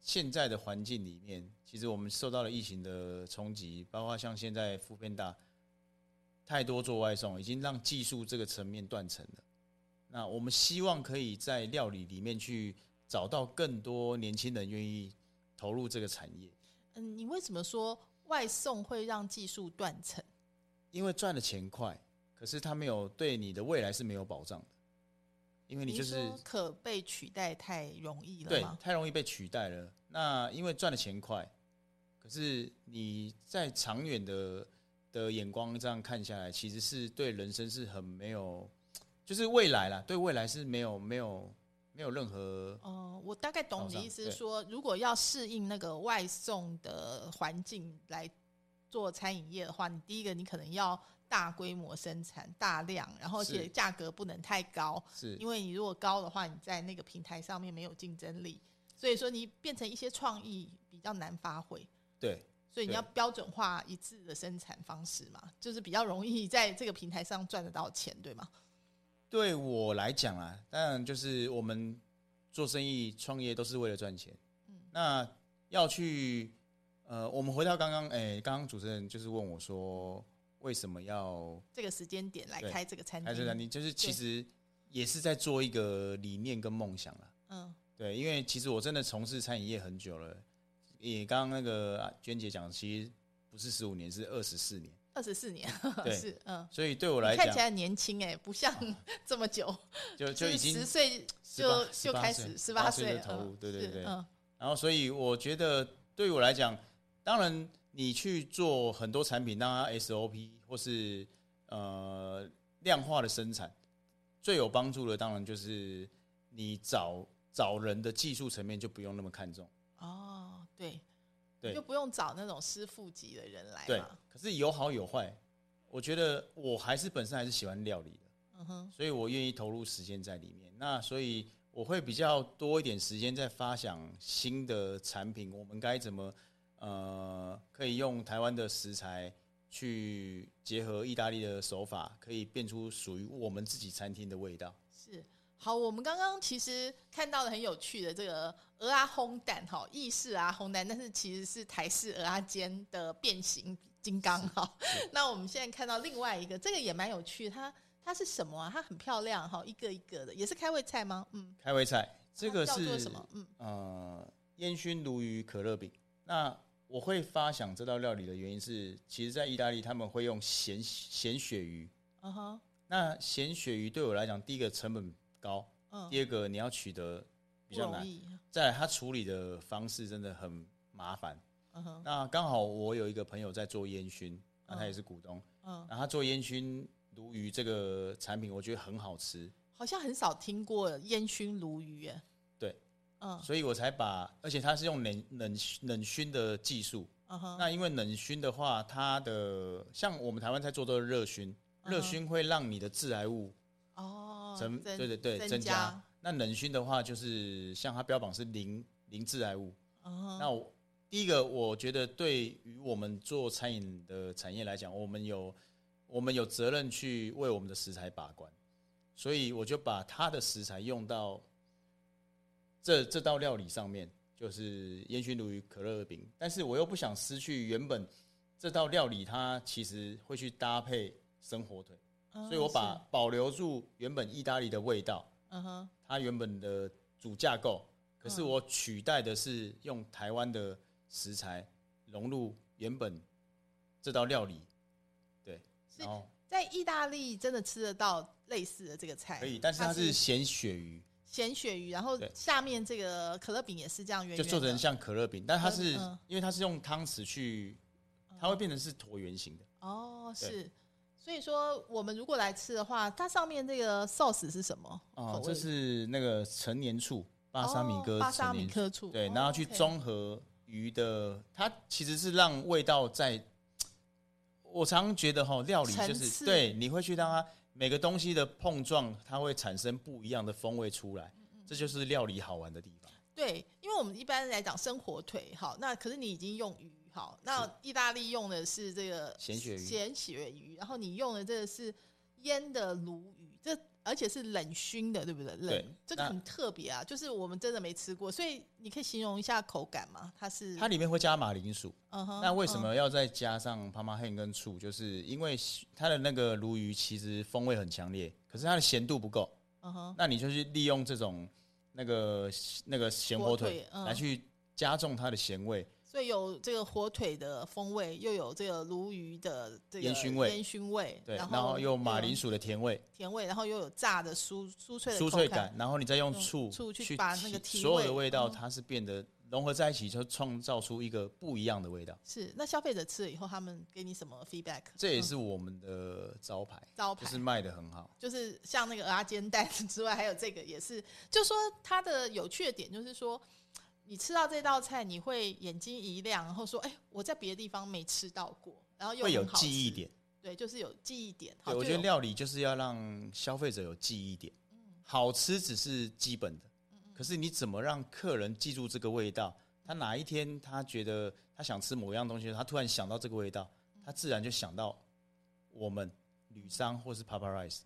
S6: 现在的环境里面，其实我们受到了疫情的冲击，包括像现在副片大太多做外送，已经让技术这个层面断层了。那我们希望可以在料理里面去找到更多年轻人愿意投入这个产业，
S2: 嗯，你为什么说外送会让技术断层？
S6: 因为赚的钱快，可是它没有对你的未来是没有保障的，因为你就是
S2: 说可被取代太容易了
S6: 对？太容易被取代了。那因为赚的钱快，可是你在长远的的眼光这样看下来，其实是对人生是很没有，就是未来啦，对未来是没有没有没有任何
S2: 哦，我大概懂你意思是说，如果要适应那个外送的环境来做餐饮业的话，你第一个你可能要大规模生产、大量，然后而且价格不能太高，
S6: 是
S2: 因为你如果高的话，你在那个平台上面没有竞争力，所以说你变成一些创意比较难发挥。
S6: 对对
S2: 所以你要标准化一致的生产方式嘛，就是比较容易在这个平台上赚得到钱，对吗？
S6: 对我来讲啊，当然就是我们做生意、创业都是为了赚钱。嗯那要去呃，我们回到刚刚，哎、刚刚主持人就是问我说，为什么要
S2: 这个时间点来开这个餐厅，
S6: 开这个餐厅？就是其实也是在做一个理念跟梦想了。
S2: 嗯，
S6: 对，因为其实我真的从事餐饮业很久了，也刚刚那个啊娟姐讲，其实不是十五年，是二十四年。
S2: 二十四年，
S6: 对。
S2: 是嗯。
S6: 所以对我来讲
S2: 看起，来很年轻哎，不像 这么久，
S6: 就就已经
S2: 十岁就就开始十八
S6: 岁
S2: 岁
S6: 就投入
S2: 嗯
S6: 对对对。
S2: 嗯。
S6: 然后，所以我觉得对我来讲，当然你去做很多产品，让它 SOP 或是呃量化的生产，最有帮助的当然就是你找找人的技术层面就不用那么看重。
S2: 哦，对，就不用找那种师傅级的人来
S6: 对
S2: 嘛，，
S6: 可是有好有坏。我觉得我还是本身还是喜欢料理的，
S2: 嗯哼，
S6: 所以我愿意投入时间在里面。那所以我会比较多一点时间在发想新的产品，我们该怎么呃可以用台湾的食材去结合意大利的手法，可以变出属于我们自己餐厅的味道。
S2: 是好，我们刚刚其实看到了很有趣的这个鹅啊烘蛋哈，意式啊烘蛋，但是其实是台式鹅啊煎的变形金刚哈。那我们现在看到另外一个，这个也蛮有趣的，它它是什么啊？它很漂亮哈，一个一个的，也是开胃菜吗？嗯，
S6: 开胃菜，这个
S2: 它叫做
S6: 是
S2: 什么？嗯，
S6: 呃烟熏鲈鱼可乐饼。那我会发想这道料理的原因是，其实，在意大利他们会用咸咸鳕鱼。
S2: 嗯哼，
S6: 那咸鳕鱼对我来讲，第一个成本高，
S2: 嗯，
S6: 第二个你要取得比较难，再来它处理的方式真的很麻烦。
S2: 嗯哼，
S6: 那刚好我有一个朋友在做烟熏，那他也是股东，
S2: 嗯，
S6: 然后他做烟熏鲈鱼这个产品，我觉得很好吃，
S2: 好像很少听过烟熏鲈鱼耶。
S6: 对，
S2: 嗯。
S6: 所以我才把，而且它是用冷冷冷熏的技术。
S2: 嗯哼，
S6: 那因为冷熏的话，它的像我们台湾在做的热熏，
S2: 嗯
S6: 热熏会让你的致癌物
S2: 哦，
S6: 增，对对对
S2: 增
S6: 增加。那冷熏的话，就是像它标榜是零零致癌物。
S2: 哦，
S6: 那我第一个，我觉得对于我们做餐饮的产业来讲，我们有我们有责任去为我们的食材把关，所以我就把它的食材用到这这道料理上面，就是烟熏鲈鱼可乐饼。但是我又不想失去原本这道料理，它其实会去搭配生火腿，
S2: 嗯
S6: 所以我把保留住原本意大利的味道，
S2: 嗯哼，
S6: 它原本的主架构，可是
S2: 嗯。
S6: 我取代的是用台湾的食材融入原本这道料理，对，
S2: 是
S6: 然后
S2: 在意大利真的吃得到类似的这个菜，
S6: 可以，但是它是咸鳕鱼，
S2: 咸鳕鱼，然后下面这个可乐饼也是这样
S6: 就做成像可乐饼，但它是
S2: 嗯。
S6: 因为它是用汤匙去，它会变成是椭圆形的，
S2: 哦，是。所以说，我们如果来吃的话，它上面这个 sauce 是什么？
S6: 哦这是那个陈年醋，巴沙米
S2: 哦
S6: 哥
S2: 巴沙米
S6: 陈年
S2: 克醋，
S6: 对，
S2: 哦
S6: 然后去综合鱼的，它其实是让味道在。我常常觉得哈，料理就是对，你会去让它每个东西的碰撞，它会产生不一样的风味出来，
S2: 嗯
S6: 这就是料理好玩的地方。
S2: 对，因为我们一般来讲生火腿，好，那可是你已经用鱼，好，那意大利用的是这个
S6: 咸鳕鱼
S2: 咸鳕鱼，然后你用的这个是腌的鲈鱼，这而且是冷熏的，对不对？冷这个很特别啊，就是我们真的没吃过，所以你可以形容一下口感吗？它是
S6: 它里面会加马铃薯，
S2: 嗯哼
S6: 那为什
S2: 嗯
S6: 么要再加上帕玛黑跟醋？就是因为它的那个鲈鱼其实风味很强烈，可是它的咸度不够，
S2: 嗯哼，
S6: 那你就去利用这种那个那个咸火
S2: 火
S6: 腿来去加重它的咸味。
S2: 所以有这个火腿的风味，又有这个鲈鱼的这个
S6: 烟熏味
S2: 烟熏味，
S6: 对，
S2: 然
S6: 然后又有马铃
S2: 薯
S6: 薯的甜味、
S2: 甜味，然后又有炸的酥酥脆的
S6: 酥脆感，然后你再用
S2: 用
S6: 醋
S2: 醋去
S6: 去
S2: 把那个提
S6: 所有的
S2: 味
S6: 味道，
S2: 嗯
S6: 它是变得融合在一起，就创造出一个不一样的味道。
S2: 是。那消费者吃了以后，他们给你什么 feedback？
S6: 这也
S2: 嗯
S6: 是我们的招牌，
S2: 招牌
S6: 就是卖的很好。
S2: 就是像那个鹅煎蛋 之外，还有这个也是，就说它的有趣的点就是说，你吃到这道菜，你会眼睛一亮，然后说：“哎，我在别的地方没吃到过。”然后又
S6: 会有记忆点，
S2: 对，就是有记忆点。好
S6: 对，我觉得料理就是要让消费者有记忆点。好吃只是基本的，可是你怎么让客人记住这个味道？他哪一天他觉得他想吃某样东西，他突然想到这个味道，他自然就想到我们旅商或是 Papa Rice。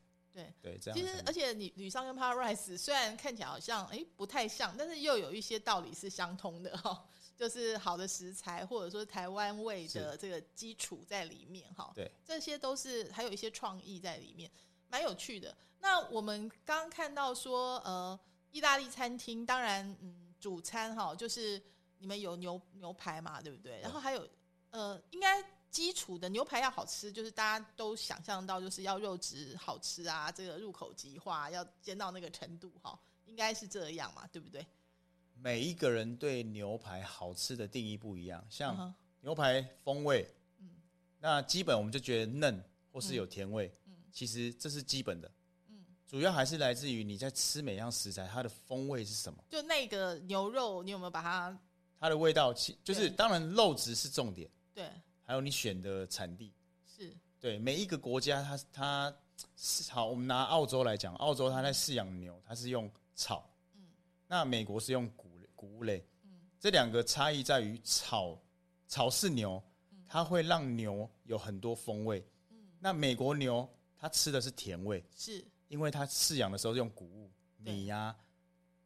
S2: 对。
S6: 对，这样
S2: 其实，而且你吕尚跟 Power Rice 虽然看起来好像哎不太像，但是又有一些道理是相通的哈、就是好的食材或者说台湾味的这个基础在里面哈、
S6: 对，
S2: 这些都是还有一些创意在里面，蛮有趣的。那我们刚刚看到说，呃，意大利餐厅当然，嗯，主餐哈，就是你们有牛牛排嘛，对不对？然后还有呃，应该基础的牛排要好吃，就是大家都想象到，就是要肉质好吃啊，这个入口即化，要煎到那个程度哈，应该是这样嘛，对不对？
S6: 每一个人对牛排好吃的定义不一样，
S2: 嗯
S6: 像牛排风味，
S2: 嗯。
S6: 那基本我们就觉得嫩或是有甜味，
S2: 嗯。
S6: 其实这是基本的，
S2: 嗯，
S6: 主要还是来自于你在吃每样食材它的风味是什么，
S2: 就那个牛肉，你有没有把它
S6: 它的味道其就是当然肉质是重点，
S2: 对
S6: 还有你选的产地，
S2: 是。
S6: 对每一个国家它它是好，我们拿澳洲来讲，澳洲它在饲养牛，它是用草，
S2: 嗯。
S6: 那美国是用谷类谷物类，
S2: 嗯。
S6: 这两个差异在于草草饲牛，它会让牛有很多风味。那美国牛它吃的是甜味，
S2: 是。
S6: 因为它饲养的时候是用谷物米呀、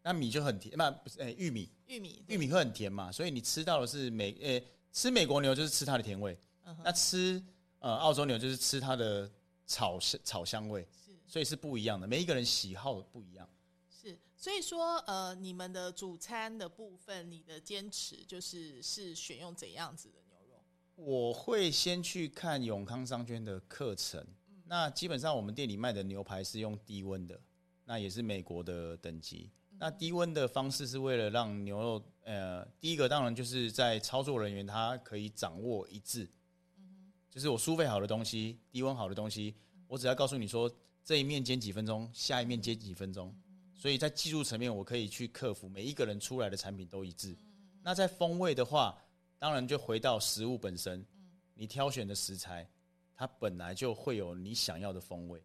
S6: 那米就很甜，那不是诶、玉米，
S2: 玉米，
S6: 玉米会很甜嘛，所以你吃到的是美诶、吃美国牛就是吃它的甜味，
S2: 嗯哼
S6: 那吃呃澳洲牛就是吃它的草香草香味，
S2: 是
S6: 所以是不一样的，每一个人喜好不一样。
S2: 是，所以说呃，你们的主餐的部分，你的坚持就是是选用怎样子的牛肉？
S6: 我会先去看永康商圈的课程。那基本上我们店里卖的牛排是用低温的，那也是美国的等级。那低温的方式是为了让牛肉，呃，第一个当然就是在操作人员他可以掌握一致，嗯就是我酥肥好的东西，低温好的东西，我只要告诉你说这一面煎几分钟，下一面煎几分钟，所以在技术层面我可以去克服每一个人出来的产品都一致。那在风味的话，当然就回到食物本身，你挑选的食材，它本来就会有你想要的风味。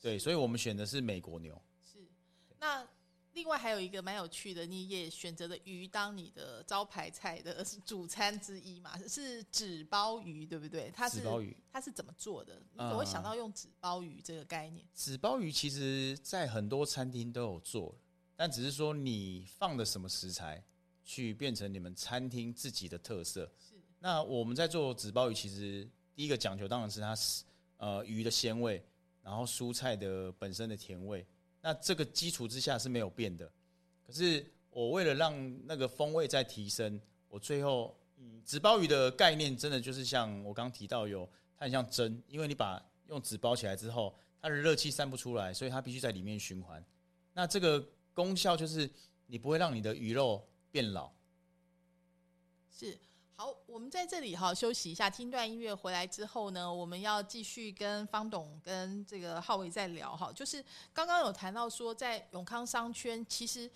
S6: 对，所以我们选的是美国牛。
S2: 是，那另外还有一个蛮有趣的，你也选择了鱼当你的招牌菜的 主餐之一嘛，是纸包鱼，对不对？它是
S6: 纸包鱼，
S2: 它是怎么做的？你怎么会想到用纸包鱼这个概念？
S6: 纸包鱼其实在很多餐厅都有做，但只是说你放的什么食材去变成你们餐厅自己的特色。
S2: 是
S6: 那我们在做纸包鱼，其实第一个讲究当然是它是呃鱼的鲜味，然后蔬菜的本身的甜味。那这个基础之下是没有变的。可是我为了让那个风味再提升，我最后嗯，纸包鱼的概念真的就是像我刚刚提到有，它很像针，因为你把用纸包起来之后，它的热气散不出来，所以它必须在里面循环。那这个功效就是你不会让你的鱼肉变老。
S2: 是。好，我们在这里哈休息一下，听段音乐回来之后呢，我们要继续跟方董跟这个浩伟在聊哈。就是刚刚有谈到说，在永康商圈，其实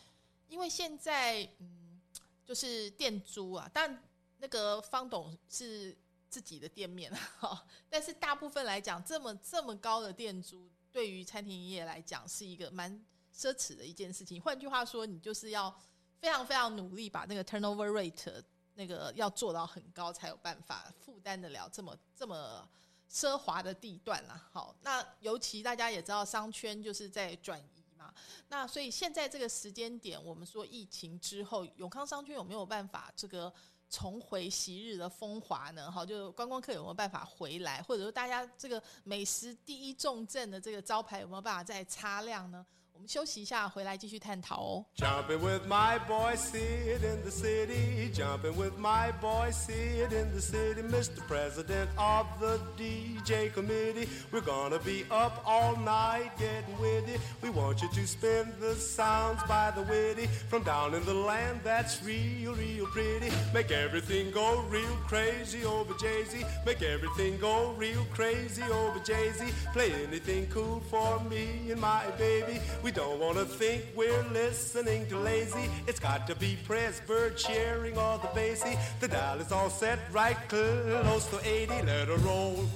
S2: 因为现在嗯，就是店租啊，但那个方董是自己的店面哈，但是大部分来讲，这么这么高的店租，对于餐厅业来讲是一个蛮奢侈的一件事情。换句话说，你就是要非常非常努力把那个 turnover rate 那个要做到很高，才有办法负担得了这么这么奢华的地段啦。好，那尤其大家也知道，商圈就是在转移嘛。那所以现在这个时间点，我们说疫情之后，永康商圈有没有办法这个重回昔日的风华呢？好，就观光客有没有办法回来，或者说大家这个美食第一重镇的这个招牌有没有办法再擦亮呢？我们休息一下，回来继续探讨哦。
S4: Jumping with my boy Sid in the city. Jumping with my boy Sid in the city. Mr. President of the DJ committee. We're gonna be up all night getting with it. We want you to spin the sounds by the witty. From down in the land that's real, real pretty. Make everything go real crazy over Jay-Z. Make everything go real crazy over Jay-Z. Play anything cool for me and my baby. We we don't want to think we're listening to lazy. It's got to be Presbird sharing all the bassy. The dial is all set right close to 80. Let it roll.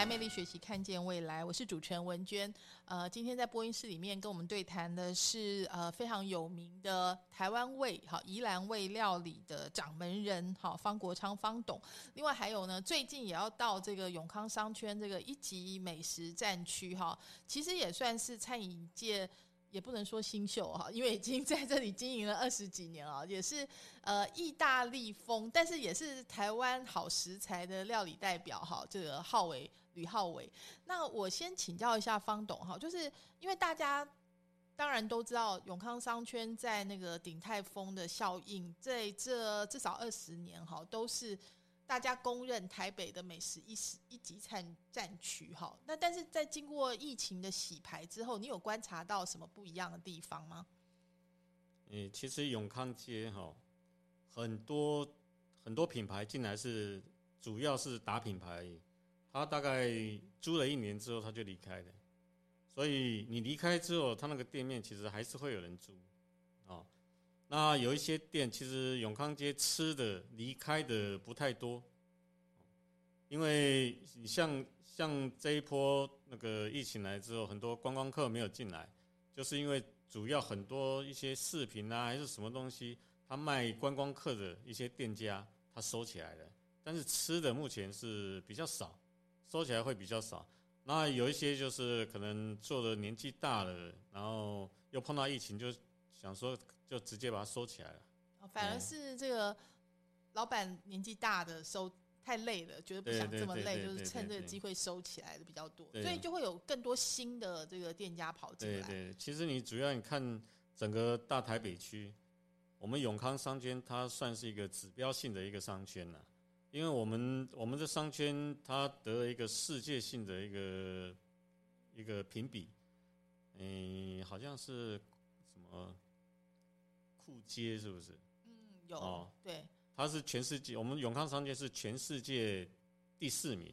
S2: 来，魅力学习，看见未来。我是主持人文娟。呃，今天在播音室里面跟我们对谈的是呃非常有名的台湾味好宜兰味料理的掌门人好方国昌方董。另外还有呢，最近也要到这个永康商圈这个一级美食战区哈，其实也算是餐饮界。也不能说新秀哈，因为已经在这里经营了二十几年了，也是呃意大利风，但是也是台湾好食材的料理代表哈。这个浩伟吕浩伟，那我先请教一下方董哈，就是因为大家当然都知道永康商圈在那个鼎泰丰的效应，在这至少二十年哈都是。大家公认台北的美食一时一级战战区哈，那但是在经过疫情的洗牌之后，你有观察到什么不一样的地方吗？
S3: 嗯，其实永康街哈，很多很多品牌进来是主要是打品牌，他大概租了一年之后他就离开了，所以你离开之后，他那个店面其实还是会有人租，啊。那有一些店，其实永康街吃的离开的不太多，因为像像这一波那个疫情来之后，很多观光客没有进来，就是因为主要很多一些视频啊还是什么东西，他卖观光客的一些店家他收起来了，但是吃的目前是比较少，收起来会比较少。那有一些就是可能做的年纪大了，然后又碰到疫情，就想说。就直接把它收起来了。
S2: 反而是这个老板年纪大的收太累了，觉得不想这么累，就是趁这个机会收起来的比较多，所以就会有更多新的这个店家跑进
S3: 来。对对，其实你主要你看整个大台北区，我们永康商圈它算是一个指标性的一个商圈了，因为我们我们的商圈它得了一个世界性的一个一个评比，嗯，好像是什么。酷街是不是？
S2: 嗯，有哦，对，
S3: 它是全世界，我们永康商圈是全世界第四名，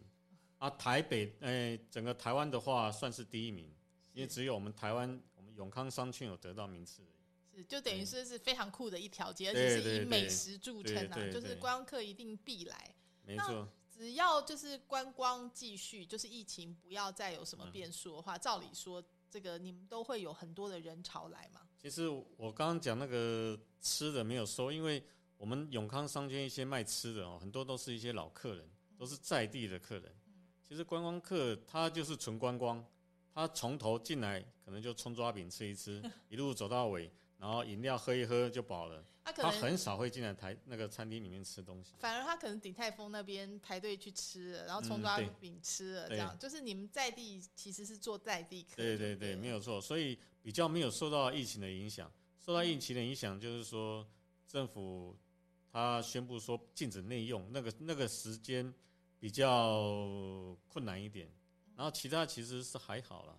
S3: 啊，台北，哎，整个台湾的话算是第一名，因为只有我们台湾，我们永康商圈有得到名次。
S2: 是，就等于说是非常酷的一条街，而且是以美食著称啊，就是观光客一定必来。
S3: 没错，
S2: 只要就是观光继续，就是疫情不要再有什么变数的话，照理说。这个你们都会有很多的人潮来嘛？
S3: 其实我刚刚讲那个吃的没有收，因为我们永康商圈一些卖吃的哦，很多都是一些老客人，都是在地的客人。其实观光客他就是纯观光，他从头进来可能就葱抓饼吃一吃，一路走到尾。然后饮料喝一喝就饱了，他可能很少会进来台那个餐厅里面吃东西。
S2: 反而他可能鼎泰丰那边排队去吃了，然后葱抓饼吃了，这样就是你们在地其实是做在地客。
S3: 对对对，没有错，所以比较没有受到疫情的影响。受到疫情的影响就是说，政府他宣布说禁止内用，那个那个时间比较困难一点。然后其他其实是还好了。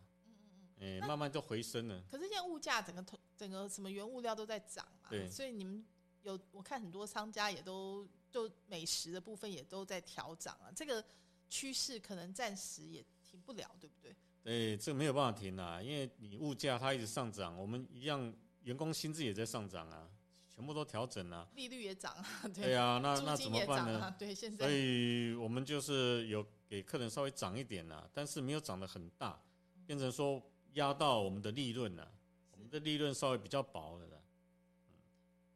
S3: 哎，慢慢就回升了。
S2: 可是现在物价整个整整个什么原物料都在涨嘛，
S3: 对，
S2: 所以你们有我看很多商家也都就美食的部分也都在调涨啊，这个趋势可能暂时也停不了，对不对？
S3: 对，这个没有办法停啊，因为你物价它一直上涨，我们一样员工薪资也在上涨啊，全部都调整了，
S2: 利率也涨啊，
S3: 对啊，那那怎么办呢？
S2: 对，现在，
S3: 所以我们就是有给客人稍微涨一点啊，但是没有涨得很大，变成说。压到我们的利润了，我们的利润稍微比较薄了。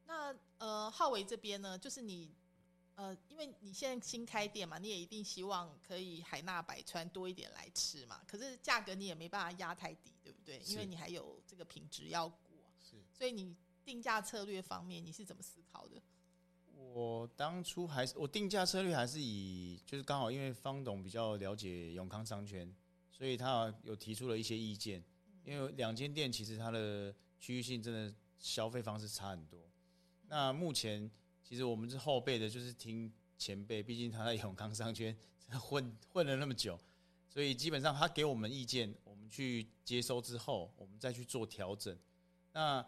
S2: 那呃，浩伟这边呢，就是你呃，因为你现在新开店嘛，你也一定希望可以海纳百川，多一点来吃嘛。可是价格你也没办法压太低，对不对？因为你还有这个品质要过。
S6: 是。
S2: 所以你定价策略方面，你是怎么思考的？
S6: 我当初还是我定价策略还是以，就是刚好因为方董比较了解永康商圈。所以他有提出了一些意见，因为两间店其实它的区域性真的消费方式差很多。那目前其实我们是后辈的，就是听前辈，毕竟他在永康商圈 混混了那么久，所以基本上他给我们意见，我们去接收之后，我们再去做调整。那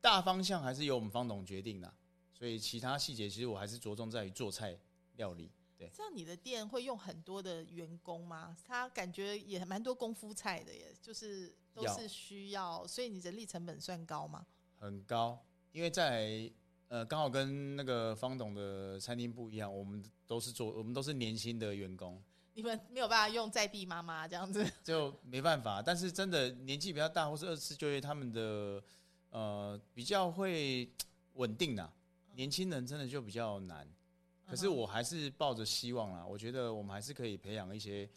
S6: 大方向还是由我们方董决定的，所以其他细节其实我还是着重在于做菜料理。对，
S2: 像你的店会用很多的员工吗？他感觉也蛮多功夫菜的，耶，就是都是需要，所以你人力成本算高吗？
S6: 很高，因为在呃刚好跟那个方董的餐厅不一样，我们都是做，我们都是年轻的员工。
S2: 你们没有办法用在地妈妈这样子。
S6: 就没办法。但是真的年纪比较大或是二次就业，他们的呃比较会稳定啊。年轻人真的就比较难。可是我还是抱着希望啦，我觉得我们还是可以培养一些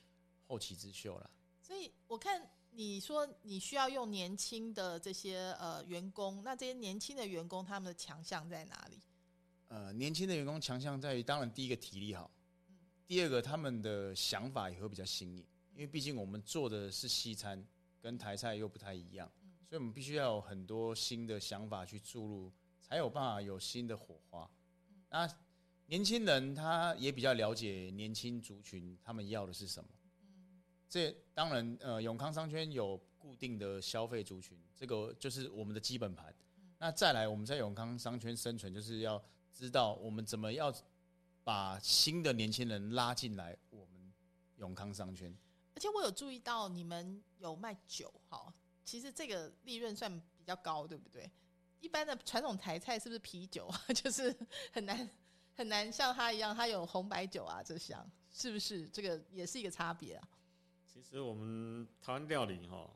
S6: 后起之秀啦。
S2: 所以我看你说你需要用年轻的这些呃员工，那这些年轻的员工他们的强项在哪里？
S6: 呃，年轻的员工强项在于，当然第一个体力好，第二个他们的想法也会比较新颖，因为毕竟我们做的是西餐，跟台菜又不太一样，所以我们必须要有很多新的想法去注入，才有办法有新的火花。那年轻人他也比较了解年轻族群他们要的是什么。这当然，呃，永康商圈有固定的消费族群，这个就是我们的基本盘。那再来，我们在永康商圈生存，就是要知道我们怎么要把新的年轻人拉进来我们永康商圈。
S2: 而且我有注意到你们有卖酒哈，其实这个利润算比较高，对不对？一般的传统台菜是不是啤酒啊？就是很难很难像他一样，他有红白酒啊这项，是不是？这个也是一个差别啊。
S3: 其实我们台湾料理哈，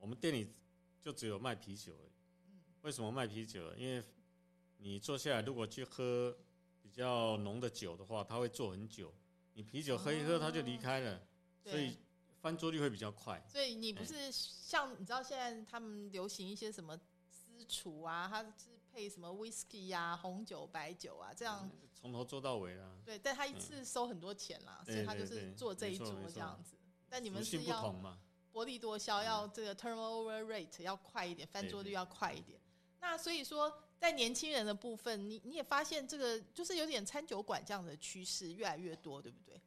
S3: 我们店里就只有卖啤酒而已。为什么卖啤酒？因为你坐下来如果去喝比较浓的酒的话，它会坐很久。你啤酒喝一喝，它就离开了，所以翻桌率会比较快。
S2: 所以你不是像你知道现在他们流行一些什么私厨啊，它是配什么 whisky 呀、红酒、白酒啊这样，
S3: 从头做到尾啊。
S2: 对，但他一次收很多钱啦，所以他就是做这一桌这样子。但你们是要薄利多销，要这个 turnover rate 要快一点，翻桌率要快一点。那所以说，在年轻人的部分，你你也发现这个就是有点餐酒馆这样的趋势越来越多，对不对？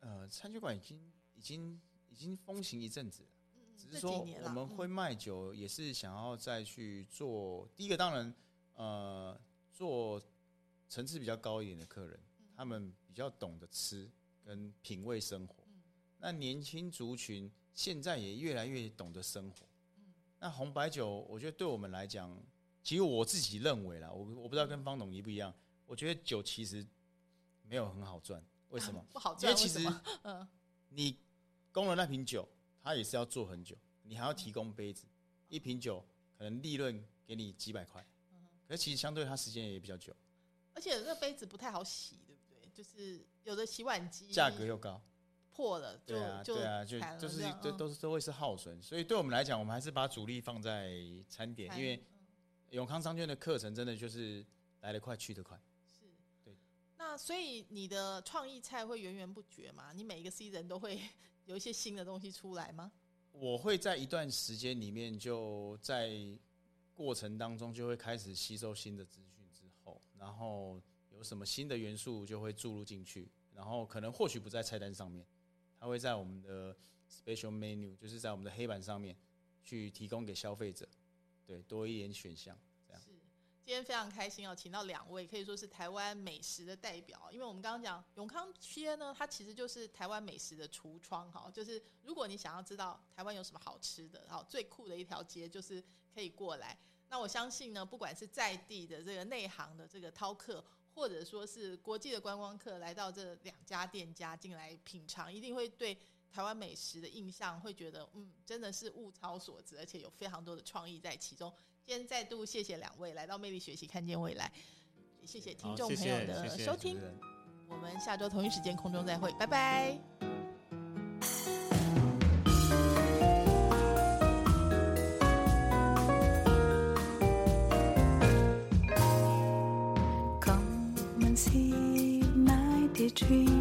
S6: 呃，餐酒馆已经已经已经风行一阵子了，只是说我们会卖酒，也是想要再去做。第一个当然，呃，做层次比较高一点的客人，他们比较懂得吃跟品味生活。那年轻族群现在也越来越懂得生活。那红白酒，我觉得对我们来讲，其实我自己认为啦，我我不知道跟方董一不一样。我觉得酒其实没有很好赚，为什么？
S2: 不好赚？
S6: 因为其实，嗯，你供了那瓶酒，它也是要做很久，你还要提供杯子，一瓶酒可能利润给你几百块，可是其实相对它时间也比较久，
S2: 而且那杯子不太好洗，对不对？就是有的洗碗机
S6: 价格又高。
S2: 破了，
S6: 对啊，对啊，就就是都都是都会是耗损，所以对我们来讲，我们还是把主力放在餐点，因为永康商圈的课程真的就是来得快去得快。
S2: 是，对。那所以你的创意菜会源源不绝吗？你每一个 C 人都会 有一些新的东西出来吗？
S6: 我会在一段时间里面，就在过程当中就会开始吸收新的资讯之后，然后有什么新的元素就会注入进去，然后可能或许不在菜单上面。它会在我们的 special menu，就是在我们的黑板上面去提供给消费者，对，多一点选项。这样
S2: 是，今天非常开心哦，请到两位可以说是台湾美食的代表。因为我们刚刚讲永康街呢，它其实就是台湾美食的橱窗哈。就是如果你想要知道台湾有什么好吃的，然后最酷的一条街就是可以过来。那我相信呢，不管是在地的这个内行的这个饕客。或者说是国际的观光客来到这两家店家进来品尝，一定会对台湾美食的印象会觉得，嗯，真的是物超所值，而且有非常多的创意在其中。今天再度谢谢两位来到魅力学习，看见未来，也谢谢听众朋友的收听。我们下周同一时间空中再会，拜拜。
S5: tree.